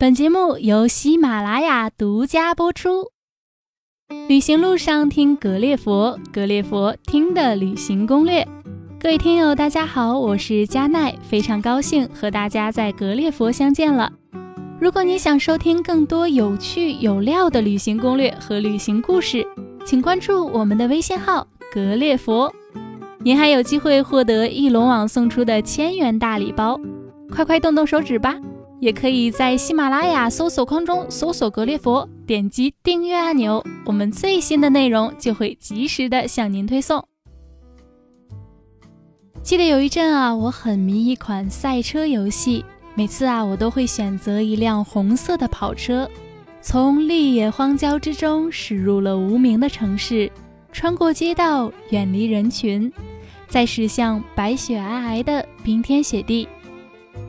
本节目由喜马拉雅独家播出。旅行路上听格列佛，格列佛听的旅行攻略。各位听友，大家好，我是佳奈，非常高兴和大家在格列佛相见了。如果你想收听更多有趣有料的旅行攻略和旅行故事，请关注我们的微信号“格列佛”，您还有机会获得翼龙网送出的千元大礼包，快快动动手指吧！也可以在喜马拉雅搜索框中搜索“格列佛”，点击订阅按钮，我们最新的内容就会及时的向您推送。记得有一阵啊，我很迷一款赛车游戏，每次啊，我都会选择一辆红色的跑车。从绿野荒郊之中驶入了无名的城市，穿过街道，远离人群，再驶向白雪皑皑的冰天雪地。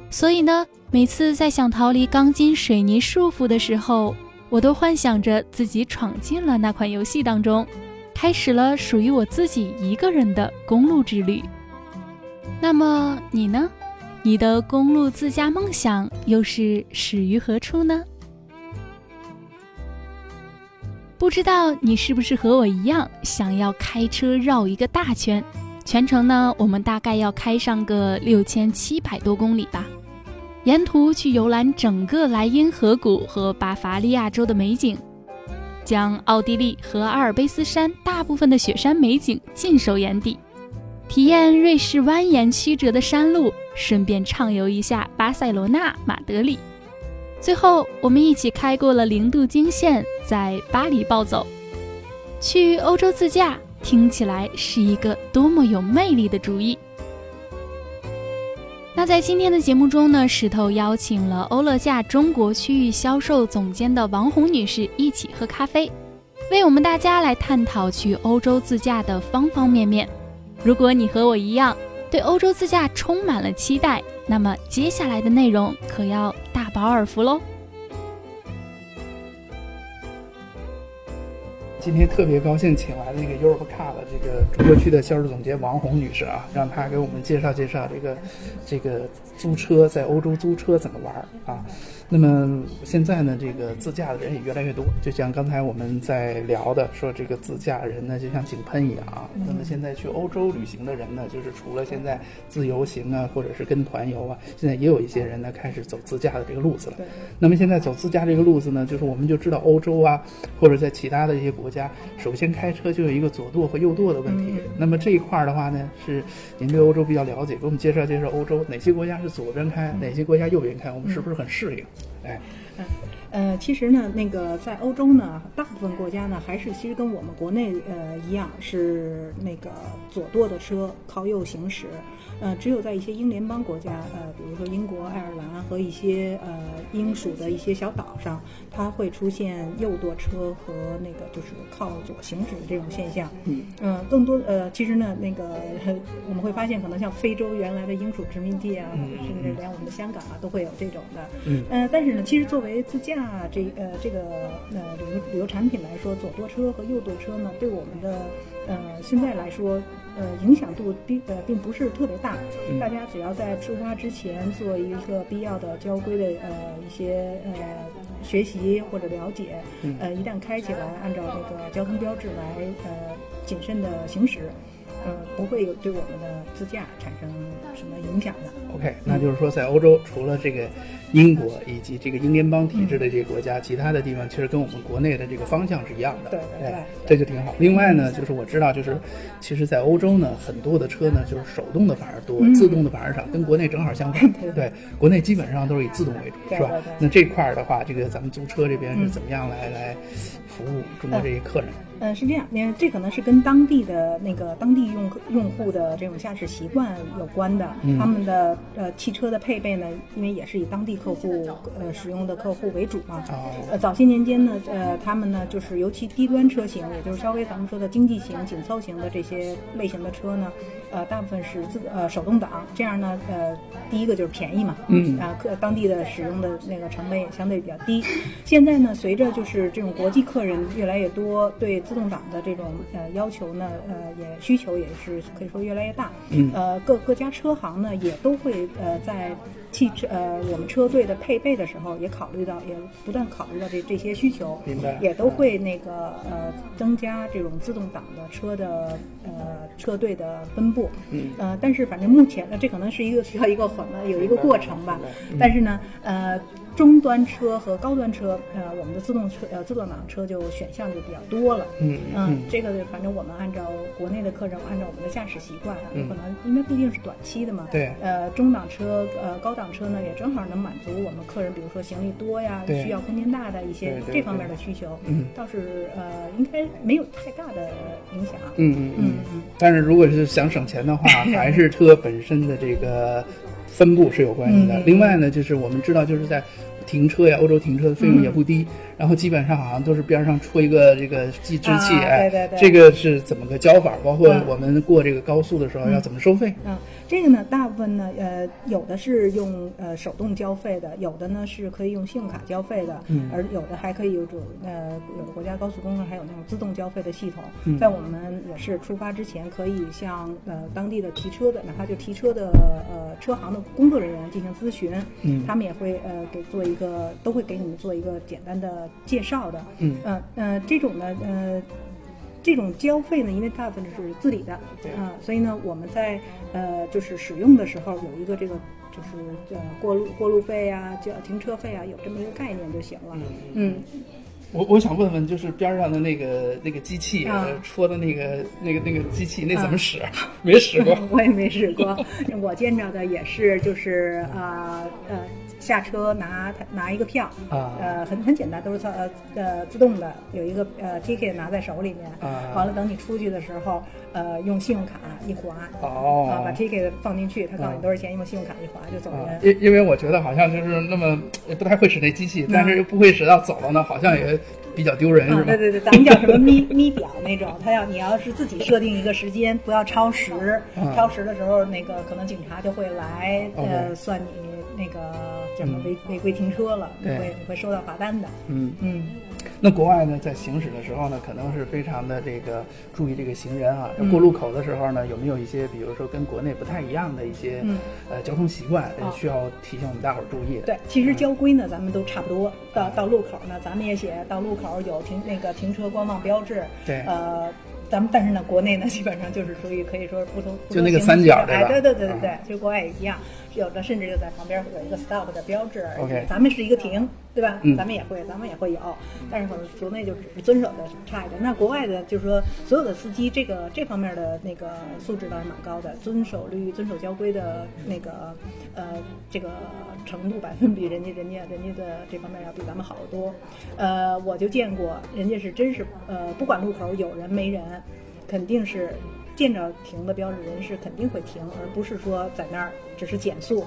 所以呢，每次在想逃离钢筋水泥束缚的时候，我都幻想着自己闯进了那款游戏当中，开始了属于我自己一个人的公路之旅。那么你呢？你的公路自驾梦想又是始于何处呢？不知道你是不是和我一样，想要开车绕一个大圈，全程呢，我们大概要开上个六千七百多公里吧。沿途去游览整个莱茵河谷和巴伐利亚州的美景，将奥地利和阿尔卑斯山大部分的雪山美景尽收眼底，体验瑞士蜿蜒曲折的山路，顺便畅游一下巴塞罗那、马德里。最后，我们一起开过了零度经线，在巴黎暴走。去欧洲自驾，听起来是一个多么有魅力的主意。那在今天的节目中呢，石头邀请了欧乐驾中国区域销售总监的王红女士一起喝咖啡，为我们大家来探讨去欧洲自驾的方方面面。如果你和我一样对欧洲自驾充满了期待，那么接下来的内容可要大饱耳福喽！今天特别高兴，请来了那个 Europe Car 的这个中国区的销售总监王红女士啊，让她给我们介绍介绍这个这个租车在欧洲租车怎么玩啊。那么现在呢，这个自驾的人也越来越多，就像刚才我们在聊的，说这个自驾人呢就像井喷一样啊。那么现在去欧洲旅行的人呢，就是除了现在自由行啊，或者是跟团游啊，现在也有一些人呢开始走自驾的这个路子了。那么现在走自驾这个路子呢，就是我们就知道欧洲啊，或者在其他的一些国家，首先开车就有一个左舵和右舵的问题。那么这一块儿的话呢，是您对欧洲比较了解，给我们介绍介绍欧洲哪些国家是左边开，哪些国家右边开，我们是不是很适应？哎，嗯，呃，其实呢，那个在欧洲呢，大部分国家呢，还是其实跟我们国内呃一样，是那个左舵的车靠右行驶。呃，只有在一些英联邦国家，呃，比如说英国、爱尔兰和一些呃英属的一些小岛上，它会出现右舵车和那个就是靠左行驶的这种现象。嗯，呃，更多呃，其实呢，那个我们会发现，可能像非洲原来的英属殖民地啊，甚至连我们的香港啊，都会有这种的。嗯，呃，但是呢，其实作为自驾这呃这个呃旅游旅游产品来说，左舵车和右舵车呢，对我们的呃现在来说。呃，影响度并呃并不是特别大，大家只要在出发之前做一个必要的交规的呃一些呃学习或者了解，呃一旦开起来，按照那个交通标志来呃谨慎的行驶。呃，不会有对我们的自驾产生什么影响的。OK，那就是说，在欧洲除了这个英国以及这个英联邦体制的这些国家，其他的地方其实跟我们国内的这个方向是一样的。对对对，这就挺好。另外呢，就是我知道，就是其实，在欧洲呢，很多的车呢，就是手动的反而多，自动的反而少，跟国内正好相反。对，国内基本上都是以自动为主，是吧？那这块儿的话，这个咱们租车这边是怎么样来来服务中国这些客人？嗯，是这样，你看，这可能是跟当地的那个当地用用户的这种驾驶习惯有关的。他们的呃汽车的配备呢，因为也是以当地客户呃使用的客户为主嘛。呃，早些年间呢，呃，他们呢就是尤其低端车型，也就是稍微咱们说的经济型、紧凑型的这些类型的车呢，呃，大部分是自呃手动挡，这样呢，呃，第一个就是便宜嘛，嗯啊，客当地的使用的那个成本也相对比较低。现在呢，随着就是这种国际客人越来越多，对自动挡的这种呃要求呢，呃也需求也是可以说越来越大。嗯，呃各各家车行呢也都会呃在汽车呃我们车队的配备的时候，也考虑到，也不断考虑到这这些需求，明白。也都会那个呃增加这种自动挡的车的呃车队的分布，嗯。呃，但是反正目前呢，这可能是一个需要一个缓慢有一个过程吧。嗯，但是呢，呃。中端车和高端车，呃，我们的自动车呃自动挡车就选项就比较多了。嗯嗯，这个反正我们按照国内的客人，按照我们的驾驶习惯啊，嗯可能因为毕竟是短期的嘛。对呃，中档车呃高档车呢，也正好能满足我们客人，比如说行李多呀，需要空间大的一些这方面的需求。嗯倒是呃应该没有太大的影响。嗯嗯嗯嗯但是如果是想省钱的话，还是车本身的这个分布是有关系的。另外呢，就是我们知道，就是在停车呀，欧洲停车的费用也不低，然后基本上好像都是边上戳一个这个计支器，啊哎，对对对这个是怎么个交法？包括嗯我们过这个高速的时候要怎么收费？嗯，这个呢，大部分呢，呃，有的是用呃手动交费的，有的呢是可以用信用卡交费的，嗯而有的还可以有种呃，有的国家高速公路还有那种自动交费的系统。嗯在我们也是出发之前，可以向呃当地的提车的，哪怕就提车的呃车行的工作人员进行咨询，嗯他们也会呃给做一个，都会给你们做一个简单的介绍的。嗯呃呃，这种呢，呃，这种交费呢，因为大部分是自理的，对啊、所以呢，我们在呃就是使用的时候有一个这个就是呃过路过路费啊，叫停车费啊，有这么一个概念就行了。嗯，我我想问问，就是边上的那个那个机器、戳的那个那个那个机器，那怎么啊使？没使过。我也没使过，我见着的也是就是啊呃下车拿拿一个票。啊。呃很很简单，都是呃呃自动的，有一个呃 ticket 拿在手里面，啊。完了等你出去的时候，呃用信用卡一划，哦。啊把 ticket 放进去，他告诉啊你多少钱，用信用卡一划就走啊，人。因因为我觉得好像就是那么也不太会使那机嗯。器，但是又不会使到走了呢，好像也比较丢人，是啊，吧？对对对，咱们叫什么咪咪表那种，他要你要是自己设定一个时间，不要超时，啊超时的时候，那个可能警察就会来呃，算你那个叫什么违违规停车了，会你会收到罚单的。嗯，嗯，那国外呢，在行驶的时候呢，可能是非常的这个注意这个行人啊。嗯过路口的时候呢，有没有一些，比如说跟国内不太一样的一些、嗯呃交通习惯，需要提醒我们大伙儿注意的？对，其实交规呢，咱们都差不多。到到路口呢，咱们也写到路口有停那个停车观望标志。对呃。咱们但是呢，国内呢基本上就是属于可以说不同，不就那个三角对吧哎，对对对对对啊，就国外也一样，有的甚至就在旁边会有一个 stop 的标志。咱们是一个停，对吧？嗯咱们也会，咱们也会有，但是可能国内就只是遵守的差一点。那国外的，就是说所有的司机这个这方面的那个素质倒是蛮高的，遵守率、遵守交规的那个呃这个程度百分比，人家人家人家的这方面要比咱们好得多。呃，我就见过，人家是真是呃，不管路口有人没人，肯定是见着停的标志，人是肯定会停，而不是说在那儿只是减速。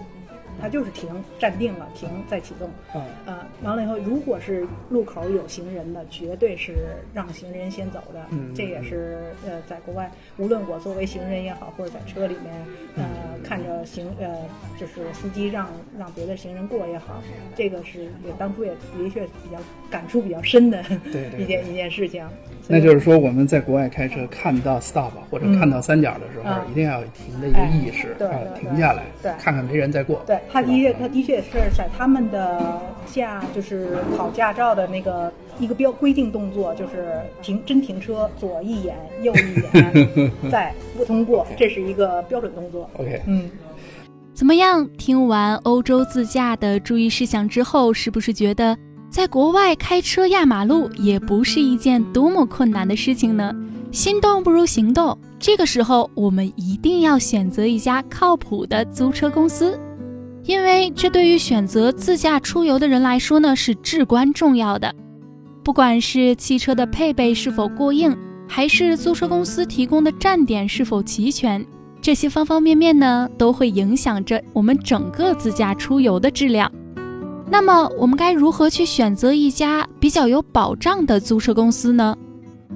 它就是停，站定了，停再启动。嗯呃，完了以后，如果是路口有行人的，绝对是让行人先走的。嗯这也是呃，在国外，无论我作为行人也好，或者在车里面，呃，看着行呃，就是司机让让别的行人过也好，这个是也当初也的确比较感触比较深的一件一件事情。那就是说，我们在国外开车看到 stop 或者看到三角的时候，嗯一定要有停的一个意识，啊停下来，对看看没人再过。对，他的确，他的确是在他们的驾，就是考驾照的那个一个标规定动作，就是停真停车，左一眼，右一眼，再不通过，这是一个标准动作。OK，嗯，怎么样？听完欧洲自驾的注意事项之后，是不是觉得在国外开车压马路也不是一件多么困难的事情呢？心动不如行动，这个时候我们一定要选择一家靠谱的租车公司，因为这对于选择自驾出游的人来说呢是至关重要的。不管是汽车的配备是否过硬，还是租车公司提供的站点是否齐全，这些方方面面呢，都会影响着我们整个自驾出游的质量。那么，我们该如何去选择一家比较有保障的租车公司呢？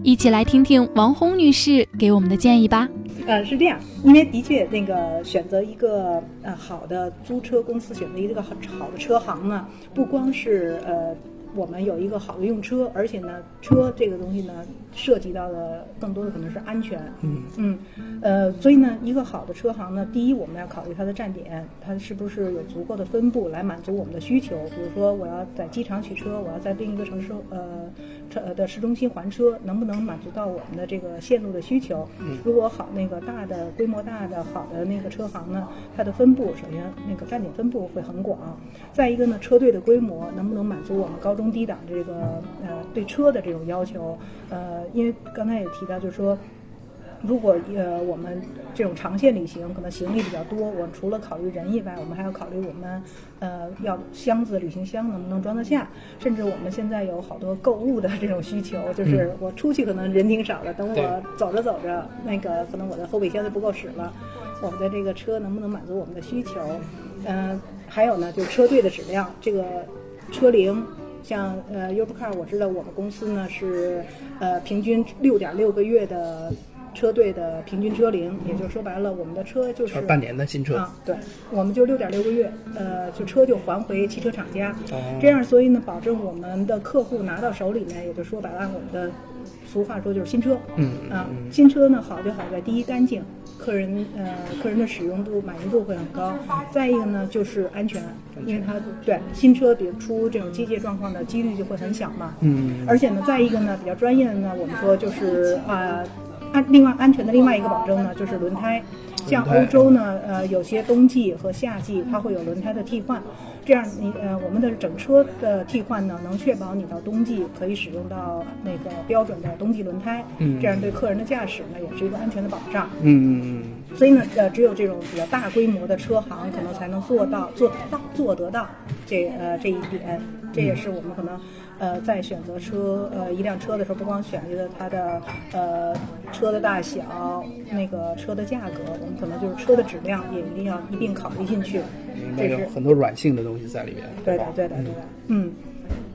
一起来听听王红女士给我们的建议吧。呃，是这样，因为的确，那个选择一个呃好的租车公司，选择一个好好的车行呢，不光是呃我们有一个好的用车，而且呢，车这个东西呢，涉及到的更多的可能是安全。嗯嗯，呃，所以呢，一个好的车行呢，第一我们要考虑它的站点，它是不是有足够的分布来满足我们的需求。比如说，我要在机场取车，我要在另一个城市呃的市中心还车，能不能满足到我们的这个线路的需求？如果好那个大的规模大的好的那个车行呢，它的分布首先那个站点分布会很广，再一个呢，车队的规模能不能满足我们高中低档这个呃对车的这种要求？呃，因为刚才也提到，就是说。如果呃我们这种长线旅行可能行李比较多，我除了考虑人以外，我们还要考虑我们呃要箱子旅行箱能不能装得下，甚至我们现在有好多购物的这种需求，就是我出去可能人挺少的，等我走着走着，那个可能我的后备箱就不够使了，我们的这个车能不能满足我们的需求？嗯、还有呢，就是车队的质量，这个车龄。像呃 b e Car，我知道我们公司呢是呃平均六点六个月的车队的平均车龄，也就说白了，我们的车就是就是半年的新车。啊，对，我们就六点六个月，呃，就车就还回汽车厂家，哦这样，所以呢，保证我们的客户拿到手里面，也就说白了，我们的俗话说就是新车，嗯啊嗯，新车呢好就好在第一干净，客人呃客人的使用度满意度会很高，再一个呢就是安全，因为它对新车比如出这种机械状况的几率就会很小嘛，嗯。而且呢，再一个呢，比较专业的呢，我们说就是啊、安另外安全的另外一个保证呢，就是轮胎。像欧洲呢，呃，有些冬季和夏季它会有轮胎的替换，这样你呃我们的整车的替换呢，能确保你到冬季可以使用到那个标准的冬季轮胎，嗯这样对客人的驾驶呢也是一个安全的保障。嗯嗯嗯所以呢，呃，只有这种比较大规模的车行，可能才能做到做到做得到这呃这一点。这也是我们可能呃在选择车呃一辆车的时候，不光选择它的呃车的大小，那个车的价格，我们可能就是车的质量也一定要一并考虑进去。这是很多软性的东西在里面，对的？，对的，对的，嗯，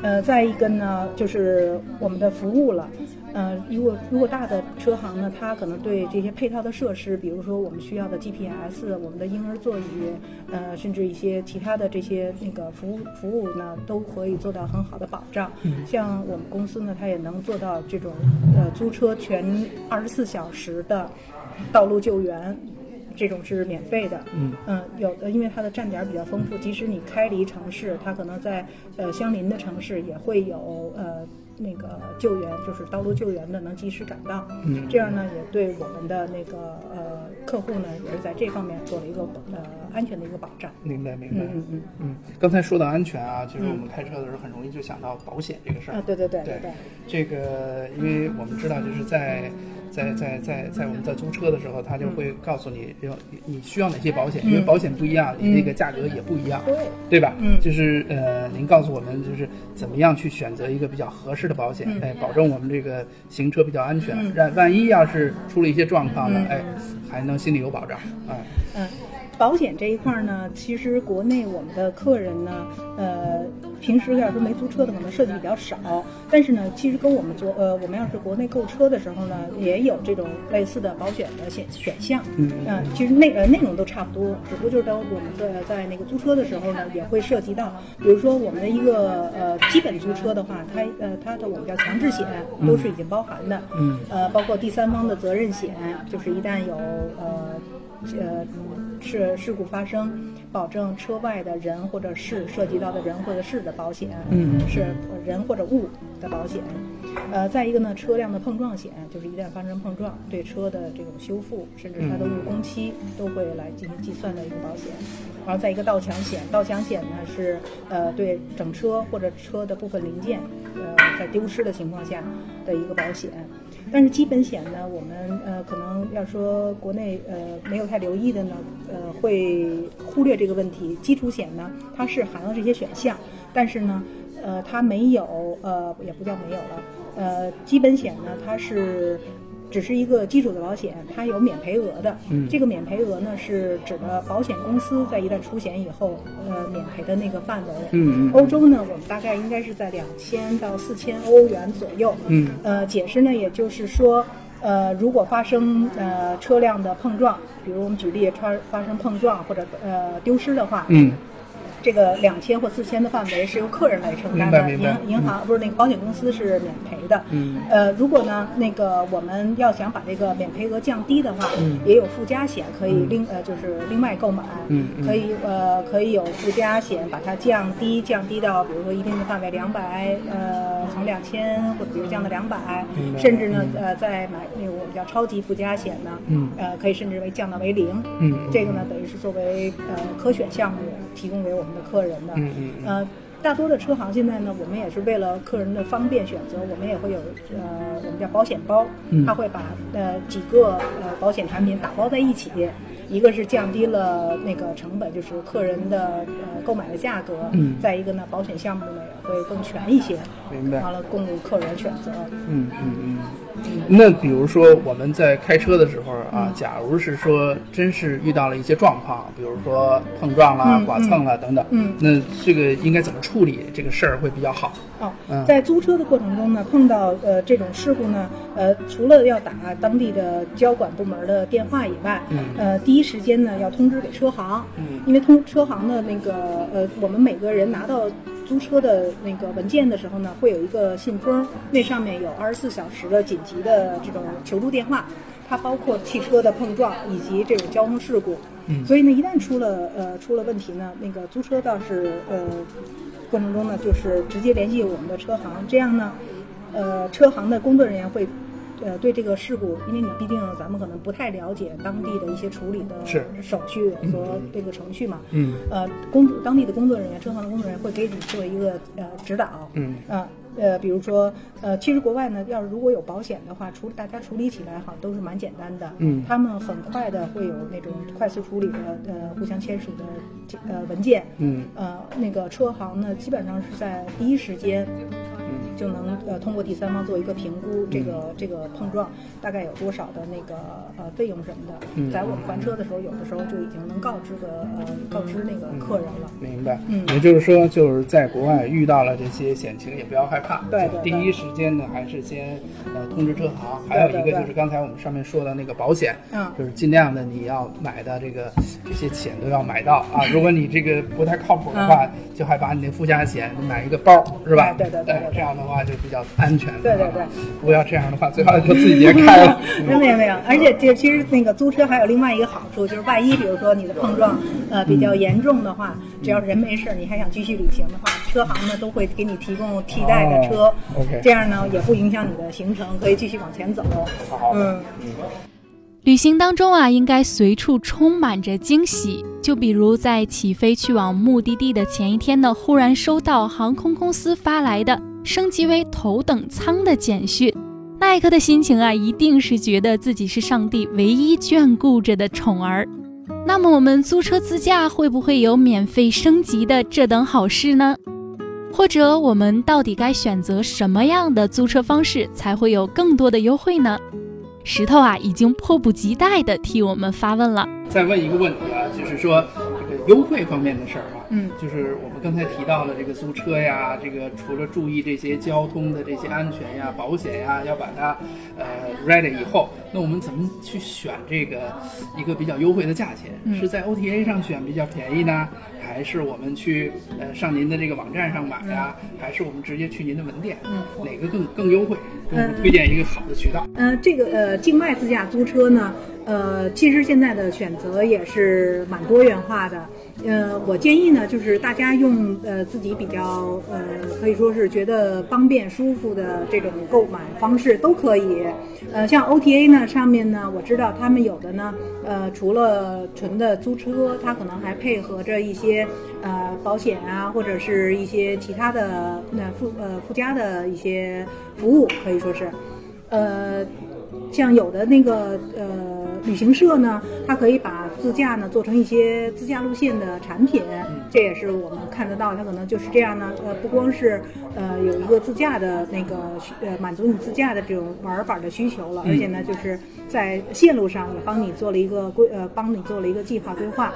呃，再一个呢，就是我们的服务了。呃，如果如果大的车行呢，它可能对这些配套的设施，比如说我们需要的 GPS，我们的婴儿座椅，呃，甚至一些其他的这些那个服务服务呢，都可以做到很好的保障。像我们公司呢，它也能做到这种呃租车全二十四小时的道路救援。这种是免费的，嗯有的因为它的站点比较丰富，即使你开离城市，它可能在呃相邻的城市也会有呃那个救援，就是道路救援的能及时赶到，嗯。这样呢也对我们的那个呃客户呢也是在这方面做了一个呃安全的一个保障。明白明白。嗯嗯嗯。嗯，刚才说到安全啊，就是我们开车的时候很容易就想到保险这个事儿。啊，对对对对对，这个，因为我们知道，就是在在在在在我们在租车的时候，他就会告诉你要你需要哪些保险，因为保险不一样，你那个价格也不一样，对。对吧？嗯。就是呃，您告诉我们就是怎么样去选择一个比较合适的保险，哎，保证我们这个行车比较安全，嗯。让万一要是出了一些状况了，嗯。哎，还能心里有保障，哎，嗯，保险这一块儿呢，其实国内我们的客人呢，呃，平时要是没租车的，可能涉及比较少。但是呢，其实跟我们做呃，我们要是国内购车的时候呢，也有这种类似的保险的选选项。嗯呃其实内呃内容都差不多，只不过就是当我们在在那个租车的时候呢，也会涉及到，比如说我们的一个呃基本租车的话，它呃它的我们叫强制险都是已经包含的。嗯呃，包括第三方的责任险，就是一旦有呃呃是事故发生，保证车外的人或者事涉及到的人或者事的保险，嗯是人或者物的保险。呃，再一个呢，车辆的碰撞险，就是一旦发生碰撞，对车的这种修复，甚至它的误工期都会来进行计算的一个保险。然后再一个盗抢险，盗抢险呢是呃对整车或者车的部分零件，呃在丢失的情况下的一个保险。但是基本险呢，我们呃可能要说国内呃没有太留意的呢，呃会忽略这个问题。基础险呢，它是含了这些选项，但是呢，呃它没有呃也不叫没有了，呃基本险呢它是。只是一个基础的保险，它有免赔额的。嗯这个免赔额呢，是指的保险公司在一旦出险以后，呃，免赔的那个范围。嗯嗯欧洲呢，我们大概应该是在两千到四千欧元左右。嗯呃，解释呢，也就是说，呃，如果发生呃车辆的碰撞，比如我们举例，发发生碰撞或者呃丢失的话，嗯这个两千或四千的范围是由客人来承担的，银银行不是那个保险公司是免赔的。嗯。呃，如果呢，那个我们要想把这个免赔额降低的话，嗯，也有附加险可以另呃就是另外购买。嗯可以呃可以有附加险把它降低降低到比如说一定的范围两百呃从两千或者比如降到两百，甚至呢呃再买那个我们叫超级附加险呢，嗯呃可以甚至为降到为零。嗯。这个呢等于是作为呃可选项目提供给我们的客人的。嗯嗯。呃。大多的车行现在呢，我们也是为了客人的方便选择，我们也会有呃，我们叫保险包，它会把呃几个呃保险产品打包在一起，一个是降低了那个成本，就是客人的呃购买的价格，嗯，再一个呢，保险项目呢也会更全一些，明白，完了供客人选择，嗯嗯嗯。那比如说我们在开车的时候啊，假如是说真是遇到了一些状况，比如说碰撞啦、剐蹭啦等等，嗯，那这个应该怎么处理这个事儿会比较好？哦，在租车的过程中呢，碰到呃这种事故呢，呃，除了要打当地的交管部门的电话以外，嗯，呃，第一时间呢要通知给车行，嗯，因为通车行的那个呃，我们每个人拿到租车的那个文件的时候呢，会有一个信封，那上面有二十四小时的紧急的这种求助电话，它包括汽车的碰撞以及这种交通事故，嗯，所以呢，一旦出了呃出了问题呢，那个租车倒是呃。过程中呢，就是直接联系我们的车行，这样呢，呃，车行的工作人员会，呃，对这个事故，因为你毕竟咱们可能不太了解当地的一些处理的手续和这个程序嘛，嗯，呃，工当地的工作人员，车行的工作人员会给你做一个呃指导，嗯，啊。呃，比如说，呃，其实国外呢，要是如果有保险的话，处大家处理起来好像都是蛮简单的。嗯，他们很快的会有那种快速处理的，呃，互相签署的呃文件。嗯，呃，那个车行呢，基本上是在第一时间。就能呃通过第三方做一个评估，这个这个碰撞大概有多少的那个呃费用什么的，在我们还车的时候，有的时候就已经能告知个呃告知那个客人了。明白，嗯，也就是说就是在国外遇到了这些险情，也不要害怕，对对，第一时间呢还是先呃通知车行，还有一个就是刚才我们上面说的那个保险，嗯，就是尽量的你要买的这个这些险都要买到啊，如果你这个不太靠谱的话，就还把你那附加险买一个包，是吧？对对对，这样的话。话就比较安全，对对对，不要这样的话，最好就自己别开了。没有没有，而且这其实那个租车还有另外一个好处，就是万一比如说你的碰撞呃比较严重的话，只要人没事，你还想继续旅行的话，车行呢都会给你提供替代的车，OK，这样呢也不影响你的行程，可以继续往前走。好，嗯。旅行当中啊，应该随处充满着惊喜。就比如在起飞去往目的地的前一天呢，忽然收到航空公司发来的升级为头等舱的简讯，那一刻的心情啊，一定是觉得自己是上帝唯一眷顾着的宠儿。那么我们租车自驾会不会有免费升级的这等好事呢？或者我们到底该选择什么样的租车方式才会有更多的优惠呢？石头啊，已经迫不及待地替我们发问了。再问一个问题啊，就是说这个优惠方面的事儿啊，嗯，就是我们刚才提到的这个租车呀，这个除了注意这些交通的这些安全呀、保险呀，要把它呃 ready 以后，那我们怎么去选这个一个比较优惠的价钱？是在 OTA 上选比较便宜呢，还是我们去呃上您的这个网站上买呀，还是我们直接去您的门店？嗯，哪个更更优惠？给我们推荐一个好的渠道。嗯，这个呃，境外自驾租车呢，呃，其实现在的选择也是蛮多元化的。呃，我建议呢，就是大家用呃自己比较呃可以说是觉得方便舒服的这种购买方式都可以。呃，像 OTA 呢上面呢，我知道他们有的呢，呃，除了纯的租车，它可能还配合着一些呃保险啊，或者是一些其他的那附呃附加的一些服务，可以说是，呃。像有的那个呃旅行社呢，它可以把自驾呢做成一些自驾路线的产品，这也是我们看得到，它可能就是这样呢。呃，不光是呃有一个自驾的那个呃满足你自驾的这种玩法的需求了，而且呢就是在线路上也帮你做了一个规呃帮你做了一个计划规划。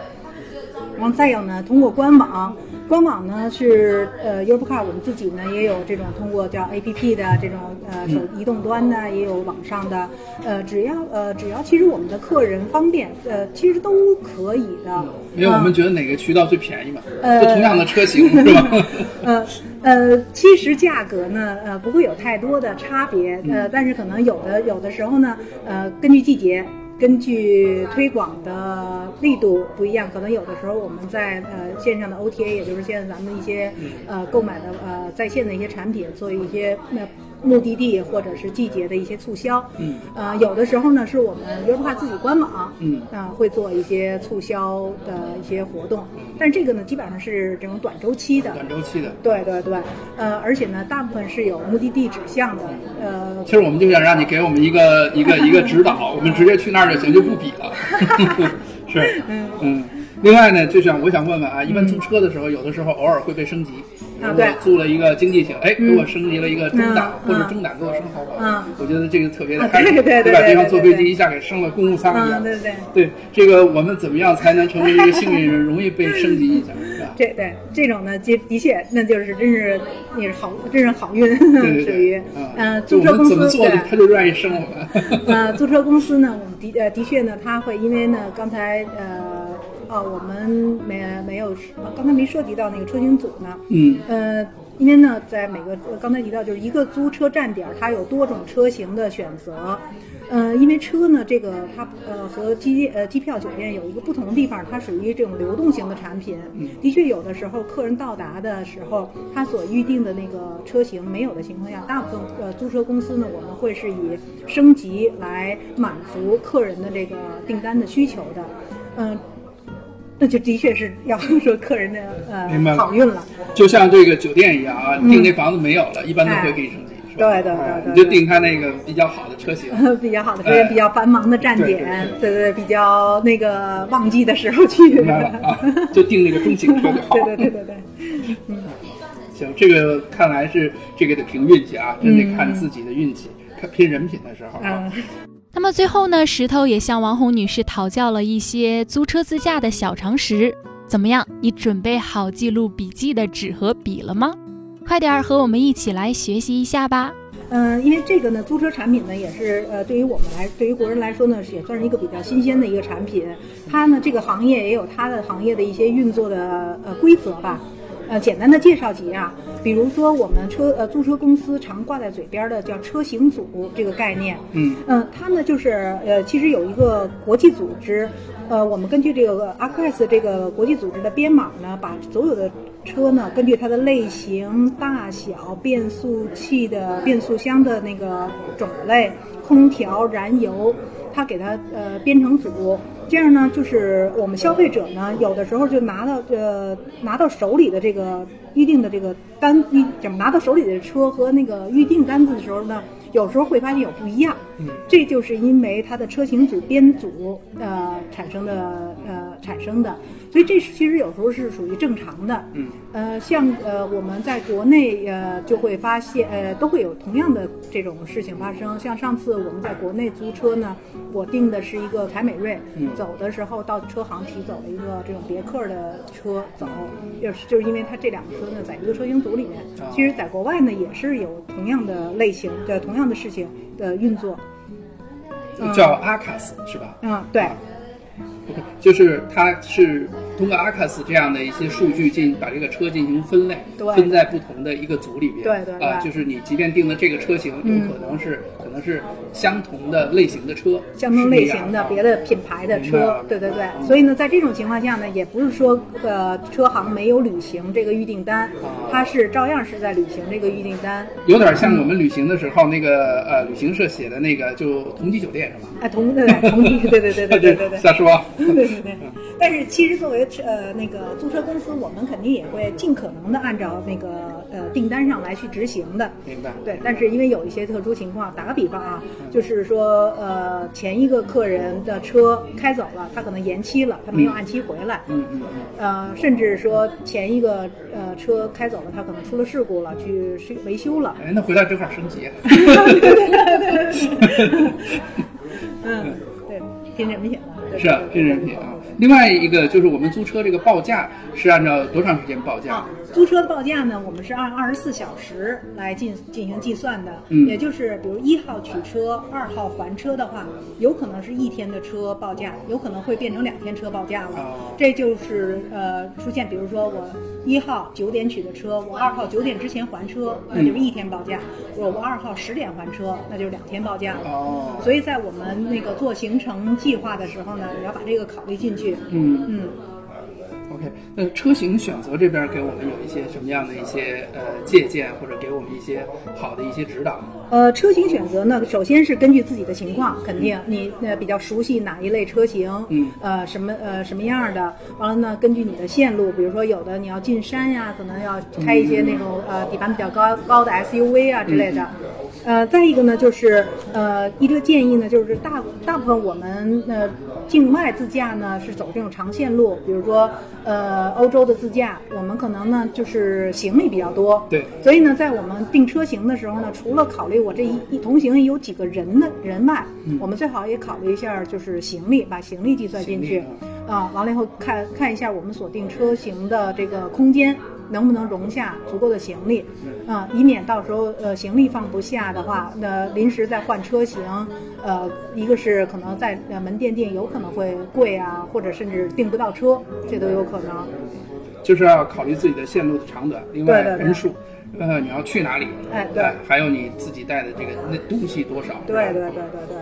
然后再有呢，通过官网，官网呢是呃 Europcar 我们自己呢也有这种通过叫 APP 的这种呃手移动端呢，也有网上的，呃只要呃只要其实我们的客人方便，呃其实都可以的。因为我们觉得哪个渠道最便宜嘛，就同样的车型 是吧？呃呃，其实价格呢呃不会有太多的差别，呃但是可能有的有的时候呢呃根据季节。根据推广的力度不一样，可能有的时候我们在呃线上的 OTA，也就是现在咱们一些呃购买的呃在线的一些产品，做一些那。目的地或者是季节的一些促销，嗯，呃，有的时候呢是我们约化自己官网，嗯，啊会做一些促销的一些活动，但这个呢基本上是这种短周期的，短周期的，对对对，呃，而且呢大部分是有目的地指向的，呃，其实我们就想让你给我们一个一个一个指导，我们直接去那儿就行，就不比了，是，嗯。嗯。另外呢，就想我想问问啊，一般租车的时候，有的时候偶尔会被升级。啊，对，租了一个经济型，哎，给我升级了一个中档，或者中档给我升豪华。嗯，我觉得这个特别的开心，对吧？比方坐飞机一下给升了公务舱一样。对对对，这个我们怎么样才能成为一个幸运人，容易被升级一下？是吧？这对这种呢，的的确，那就是真是你是好，真是好运，属于嗯，租车公司对，他就愿意升我们。呃，租车公司呢，我们的呃的确呢，他会因为呢，刚才呃。哦，我们没没有，刚才没涉及到那个车型组呢。嗯。呃，因为呢，在每个刚才提到，就是一个租车站点，它有多种车型的选择。呃，因为车呢，这个它呃和机呃机票酒店有一个不同的地方，它属于这种流动型的产品。嗯。的确，有的时候客人到达的时候，他所预定的那个车型没有的情况下，大部分呃租车公司呢，我们会是以升级来满足客人的这个订单的需求的。嗯。那就的确是要 说客人的呃好运了，就像这个酒店一样啊，订那房子没有了，一般都会给你升级？对对对，你就订他那个比较好的车型，比较好的车型，比较繁忙的站点，对对，比较那个旺季的时候去，啊，就订那个中型车就好。对对对对对，嗯，行，这个看来是这个得凭运气啊，真得看自己的运气，看拼人品的时候啊。那么最后呢，石头也向王红女士讨教了一些租车自驾的小常识。怎么样？你准备好记录笔记的纸和笔了吗？快点儿和我们一起来学习一下吧。嗯，因为这个呢，租车产品呢，也是呃，对于我们来，对于国人来说呢，也算是一个比较新鲜的一个产品。它呢，这个行业也有它的行业的一些运作的呃规则吧。呃，简单的介绍几样，比如说我们车呃租车公司常挂在嘴边的叫车型组这个概念，嗯。嗯，它呢就是呃其实有一个国际组织，呃我们根据这个 ACAS 这个国际组织的编码呢，把所有的车呢根据它的类型、大小、变速器的变速箱的那个种类、空调、燃油，它给它呃编成组。这样呢，就是我们消费者呢，有的时候就拿到呃拿到手里的这个预定的这个单预怎么拿到手里的车和那个预定单子的时候呢，有时候会发现有不一样。嗯，这就是因为它的车型组编组呃产生的呃产生的。所以这其实有时候是属于正常的，嗯，呃，像呃我们在国内呃就会发现呃都会有同样的这种事情发生。像上次我们在国内租车呢，我订的是一个凯美瑞，走的时候到车行提走了一个这种别克的车走，就是就是因为它这两个车呢在一个车型组里面。其实，在国外呢也是有同样的类型的同样的事情的运作，叫阿卡斯是吧？嗯，对。就是它是通过阿卡斯这样的一些数据进把这个车进行分类，对，分在不同的一个组里边，对对啊，就是你即便定的这个车型，有可能是可能是相同的类型的车，相同类型的别的品牌的车，对对对。所以呢，在这种情况下呢，也不是说呃车行没有履行这个预订单，它是照样是在履行这个预订单。有点像我们旅行的时候那个呃旅行社写的那个就同级酒店是吧？哎，同对同级，对对对对对对对。瞎说。对对对，但是其实作为呃那个租车公司，我们肯定也会尽可能的按照那个呃订单上来去执行的。明白。对，但是因为有一些特殊情况，打个比方啊，就是说呃前一个客人的车开走了，他可能延期了，他没有按期回来。嗯嗯。呃，甚至说前一个呃车开走了，他可能出了事故了，去修维修了。哎，那回来正好升级。嗯，对，拼人品了。是啊，拼人品啊。另外一个就是我们租车这个报价是按照多长时间报价？啊，租车的报价呢，我们是按二十四小时来进进行计算的。嗯也就是比如一号取车，二号还车的话，有可能是一天的车报价，有可能会变成两天车报价了。哦这就是呃出现，比如说我一号九点取的车，我二号九点之前还车，那就是一天报价；我我二号十点还车，那就是两天报价了。哦，所以在我们那个做行程计划的时候呢，也要把这个考虑进去。嗯嗯。OK，那车型选择这边给我们有一些什么样的一些呃借鉴，或者给我们一些好的一些指导呢？呃，车型选择呢，首先是根据自己的情况，肯定你呃比较熟悉哪一类车型，嗯，呃什么呃什么样的，完了呢，根据你的线路，比如说有的你要进山呀，可能要开一些那种呃底盘比较高高的 SUV 啊之类的。呃，再一个呢，就是呃，一个建议呢，就是大大部分我们呃境外自驾呢是走这种长线路，比如说呃欧洲的自驾，我们可能呢就是行李比较多，对。所以呢，在我们定车型的时候呢，除了考虑我这一一同行有几个人的人外，我们最好也考虑一下就是行李，把行李计算进去啊。完了以后看看一下我们所定车型的这个空间能不能容下足够的行李啊，以免到时候呃行李放不下的话，那临时再换车型，呃，一个是可能在呃门店订有可能会贵啊，或者甚至订不到车，这都有可能。就是要考虑自己的线路的长短，另外对对对。人数，呃，你要去哪里？哎对呃还有你自己带的这个那东西多少？对对对对对对。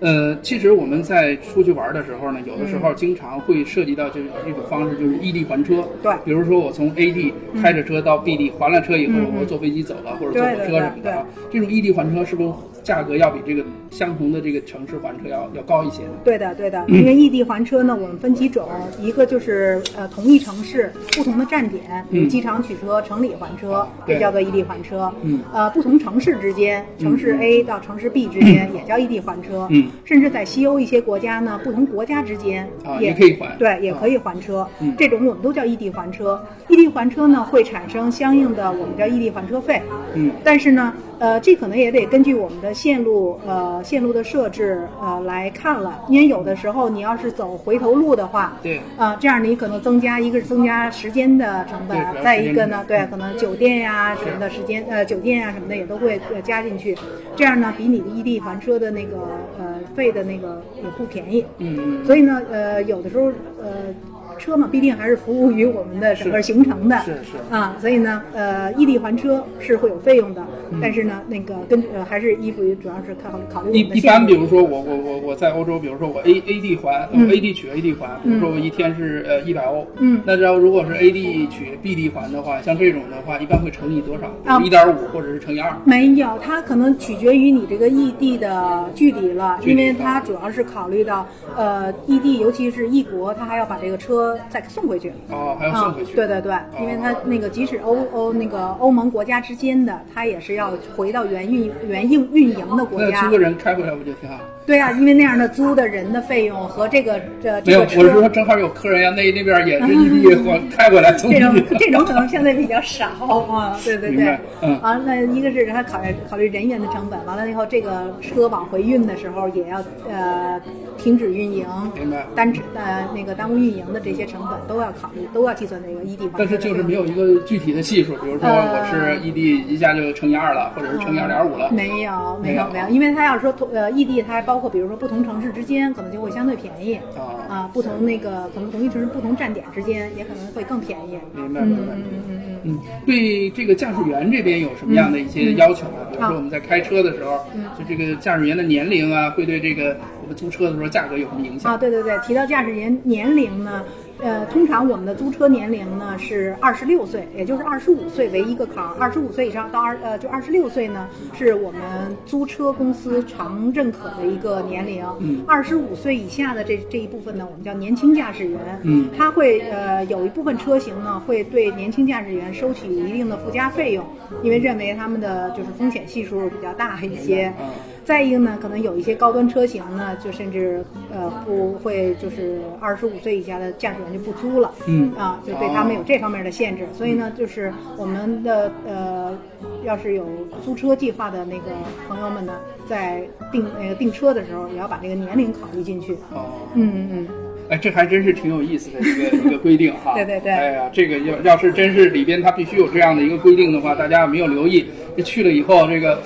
呃，其实我们在出去玩的时候呢，有的时嗯候经常会涉及到就是一种方式，就是异地还车。对比如说我从 A 地开着车到 B 地，还了车以后，我坐飞机走了，或者坐火对对车什么的啊。这种异地还车是不是价格要比这个相同的这个城市还车要要高一些呢？对的，对的，因为异地还车呢，我们分几种，一个就是呃同一城市不同的站点，比如嗯机场取车、城里还车，对也叫做异地还车。嗯呃，不同城市之间，城市 A 到城市 B 之间也叫异地还车。嗯甚至在西欧一些国家呢，不同国家之间啊也也可以还对，也啊可以还车。嗯这种我们都叫异地还车。异地还车呢，会产生相应的我们叫异地还车费。嗯但是呢，呃，这可能也得根据我们的线路，呃，线路的设置，呃，来看了。因为有的时候你要是走回头路的话，对啊、这样你可能增加一个是增加时间的成本再一个呢对，可能酒店呀、什么的时间，呃，酒店呀、什么的也都会呃加进去。这样呢，比你的异地还车的那个呃费的那个也不便宜。嗯嗯。所以呢，呃，有的时候，呃，车嘛，必定还是服务于我们的整个行程的，是是。啊，所以呢，呃，异地还车是会有费用的，嗯但是呢，那个跟呃还是依附于主要是考考虑我一般，比如说我我我我在欧洲，比如说我 A A D 还、嗯。A D 取 A D 还，比如说我一天是呃一百欧，嗯。那然后如果是 A D 取 B D 还的话，像这种的话，一般会乘以多少？啊。一点五或者是乘以二。没有，它可能取决于你这个异地的距离了，离因为它主要是考虑到，呃，异地尤其是异国，它还要把这个车再送回去。哦，还要送回去。啊。对对对，因为它那个即使欧欧那个欧盟国家之间的，它也是要回到原运原运运营的国家那租。个人开回来不就挺好？对啊，因为那样的租的人的费用和这个这没有，我这个车是说正好有客人呀，那那边也是异地 或开过来送这种。这种可能相对比较少啊，对对对嗯完了，那一个是他考虑考虑人员的成本，完了以后这个车往回运的时候也要呃停止运营，明白单止呃那个耽误运营的这些成本都要考虑，都要计算这个异地还但是就是没有一个具体的系数，比如说呃我是异地一下就乘以二了，或者是乘以二点五了。没有没没有有没有，因为他要说同呃异地，他还包括比如说不同城市之间可能就会相对便宜啊啊，不同那个可能同一城市不同站点之间也可能会更便宜。嗯明白明白嗯嗯嗯嗯。嗯，对这个驾驶员这边有什么样的一些要求呢？比如啊说我们在开车的时候，就这个驾驶员的年龄啊，会对这个我们租车的时候价格有什么影响？啊，对对对，提到驾驶员年龄呢，呃，通常我们的租车年龄呢是二十六岁，也就是二十五岁为一个坎儿，二十五岁以上到二呃就二十六岁呢是我们租车公司常认可的一个年龄。嗯二十五岁以下的这这一部分呢，我们叫年轻驾驶员。嗯他会呃有一部分车型呢会对年轻驾驶员收取一定的附加费用，因为认为他们的就是风险系数比较大一些。嗯再一个呢，可能有一些高端车型呢，就甚至呃不会就是二十五岁以下的驾驶员就不租了，嗯啊，就对他们有这方面的限制。所以呢，就是我们的呃，要是有租车计划的那个朋友们呢，在订那个订车的时候，也要把这个年龄考虑进去。哦，嗯嗯哎，这还真是挺有意思的一个一个规定哈。对对对哎呀，这个要要是真是里边它必须有这样的一个规定的话，大家没有留意，这去了以后这个。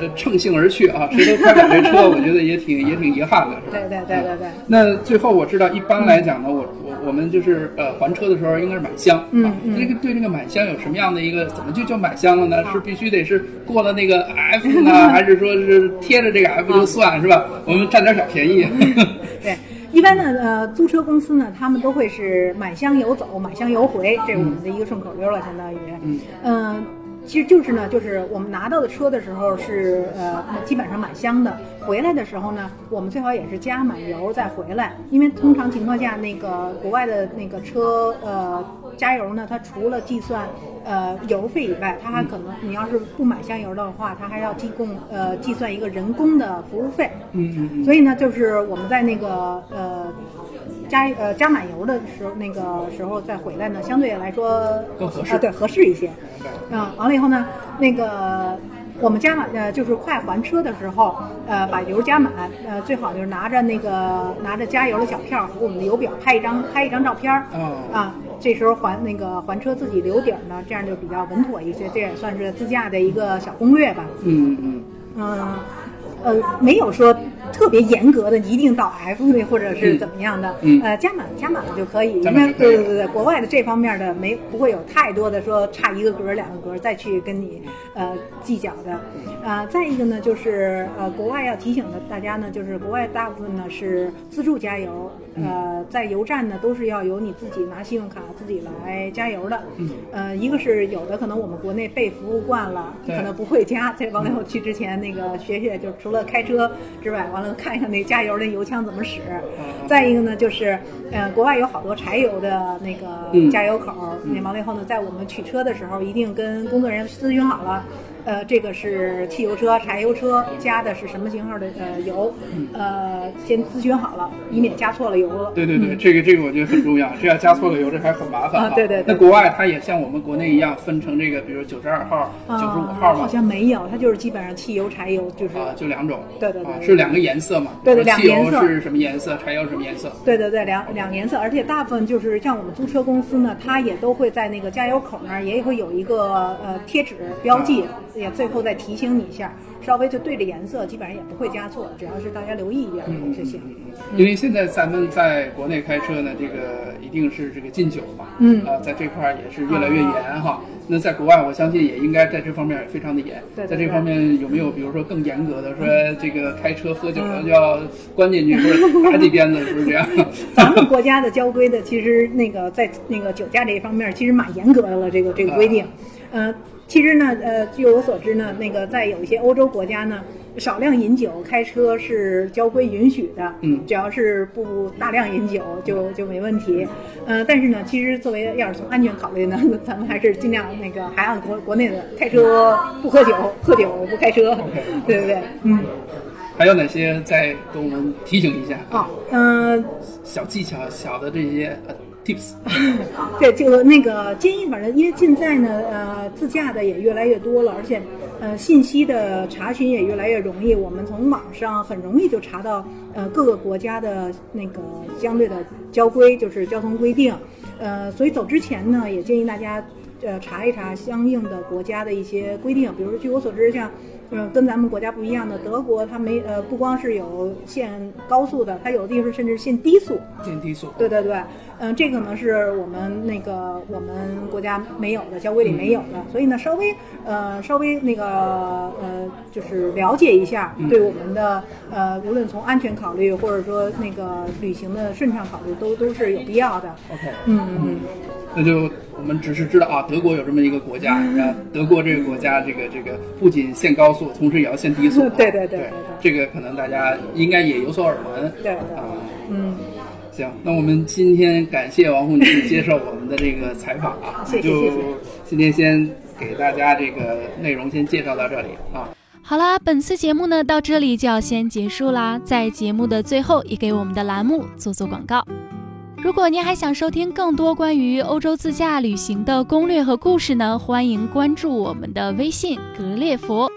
呃，乘兴而去啊，谁都开不了这车，我觉得也挺也挺遗憾的，是吧？对对对对对。那最后我知道，一般来讲呢，我我我们就是呃还车的时候应该是满箱，嗯嗯。这个对这个满箱有什么样的一个？怎么就叫满箱了呢？是必须得是过了那个 F 呢，还是说是贴着这个 F 就算是吧？我们占点小便宜。对，一般的，呃，租车公司呢，他们都会是满箱游走，满箱游回，这是我们的一个顺口溜了，相当于，嗯。其实就是呢，就是我们拿到的车的时候是呃基本上满箱的，回来的时候呢，我们最好也是加满油再回来，因为通常情况下那个国外的那个车呃加油呢，它除了计算呃油费以外，它还可能你要是不满箱油的话，它还要提供呃计算一个人工的服务费。嗯。所以呢，就是我们在那个呃。加呃加满油的时候，那个时候再回来呢，相对来说更合适啊，对，合适一些。嗯，完了以后呢，那个我们加满呃就是快还车的时候，呃把油加满，呃最好就是拿着那个拿着加油的小票和我们的油表拍一张拍一张照片儿。啊，这时候还那个还车自己留底儿呢，这样就比较稳妥一些。这也算是自驾的一个小攻略吧。嗯嗯嗯。呃，没有说特别严格的，一定到 F 的或者是怎么样的，呃，加满加满了就可以，因为对对对对，国外的这方面的没不会有太多的说差一个格两个格再去跟你呃计较的，呃，再一个呢就是呃国外要提醒的大家呢，就是国外大部分呢是自助加油，呃，在油站呢都是要由你自己拿信用卡自己来加油的，呃，一个是有的可能我们国内被服务惯了，可能不会加，这完了以后去之前那个学学就。除了开车之外，完了看一看那加油那油枪怎么使。再一个呢，就是，呃，国外有好多柴油的那个加油口，那完了以后呢，在我们取车的时候，一定跟工作人员咨询好了。呃，这个是汽油车、柴油车加的是什么型号的呃油？呃，先咨询好了，以免加错了油了。对对对，这个这个我觉得很重要，这要加错了油，这还很麻烦啊。对对。那国外它也像我们国内一样分成这个，比如九十二号、九十五号嘛？好像没有，它就是基本上汽油、柴油就是啊，就两种。对对对。是两个颜色嘛？对对，两个颜色。是什么颜色？柴油什么颜色？对对对，两两颜色，而且大部分就是像我们租车公司呢，它也都会在那个加油口那儿也会有一个呃贴纸标记，也最后再提。醒你一下，稍微就对着颜色，基本上也不会加错，只要是大家留意一点就行。因为现在咱们在国内开车呢，这个一定是这个禁酒嘛，嗯，啊，在这块儿也是越来越严哈。那在国外，我相信也应该在这方面也非常的严。在这方面有没有比如说更严格的，说这个开车喝酒了就要关进去，或者打几鞭子，是不是这样？咱们国家的交规的，其实那个在那个酒驾这一方面，其实蛮严格的了，这个这个规定，嗯。其实呢，呃，据我所知呢，那个在有一些欧洲国家呢，少量饮酒开车是交规允许的，嗯，只要是不大量饮酒就就没问题，呃，但是呢，其实作为要是从安全考虑呢，咱们还是尽量那个还按国国内的开车不喝酒，喝酒不开车，对不对，嗯。还有哪些再跟我们提醒一下啊？嗯，小技巧，小的这些。Tips，对，就那个建议，反正因为现在呢，呃，自驾的也越来越多了，而且，呃，信息的查询也越来越容易，我们从网上很容易就查到，呃，各个国家的那个相对的交规，就是交通规定，呃，所以走之前呢，也建议大家，呃，查一查相应的国家的一些规定，比如据我所知，像。嗯，跟咱们国家不一样的，德国它没呃，不光是有限高速的，它有的地方甚至限低速。限低速。对对对，嗯，这个呢是我们那个我们国家没有的，交规里没有的，所以呢稍微呃稍微那个呃就是了解一下，对我们的呃无论从安全考虑或者说那个旅行的顺畅考虑，都都是有必要的。OK。嗯嗯。那就我们只是知道啊，德国有这么一个国家，啊，德国这个国家，这个这个不仅限高速，同时也要限低速。对对对对，这个可能大家应该也有所耳闻。对啊，嗯，行，那我们今天感谢王红女士接受我们的这个采访啊，谢谢谢谢。今天先给大家这个内容先介绍到这里啊。好啦，本次节目呢到这里就要先结束啦，在节目的最后也给我们的栏目做做广告。如果您还想收听更多关于欧洲自驾旅行的攻略和故事呢，欢迎关注我们的微信“格列佛”。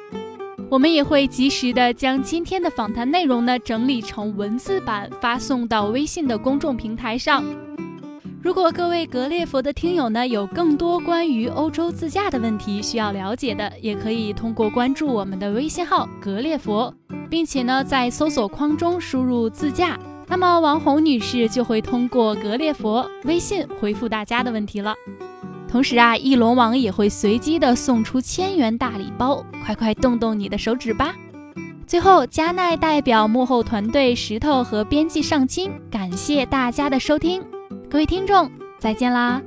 我们也会及时的将今天的访谈内容呢整理成文字版，发送到微信的公众平台上。如果各位格列佛的听友呢有更多关于欧洲自驾的问题需要了解的，也可以通过关注我们的微信号格列佛，并且呢在搜索框中输入“自驾”，那么王红女士就会通过格列佛微信回复大家的问题了。同时啊，翼龙网也会随机的送出千元大礼包，快快动动你的手指吧！最后，加奈代表幕后团队石头和编辑上清，感谢大家的收听，各位听众，再见啦！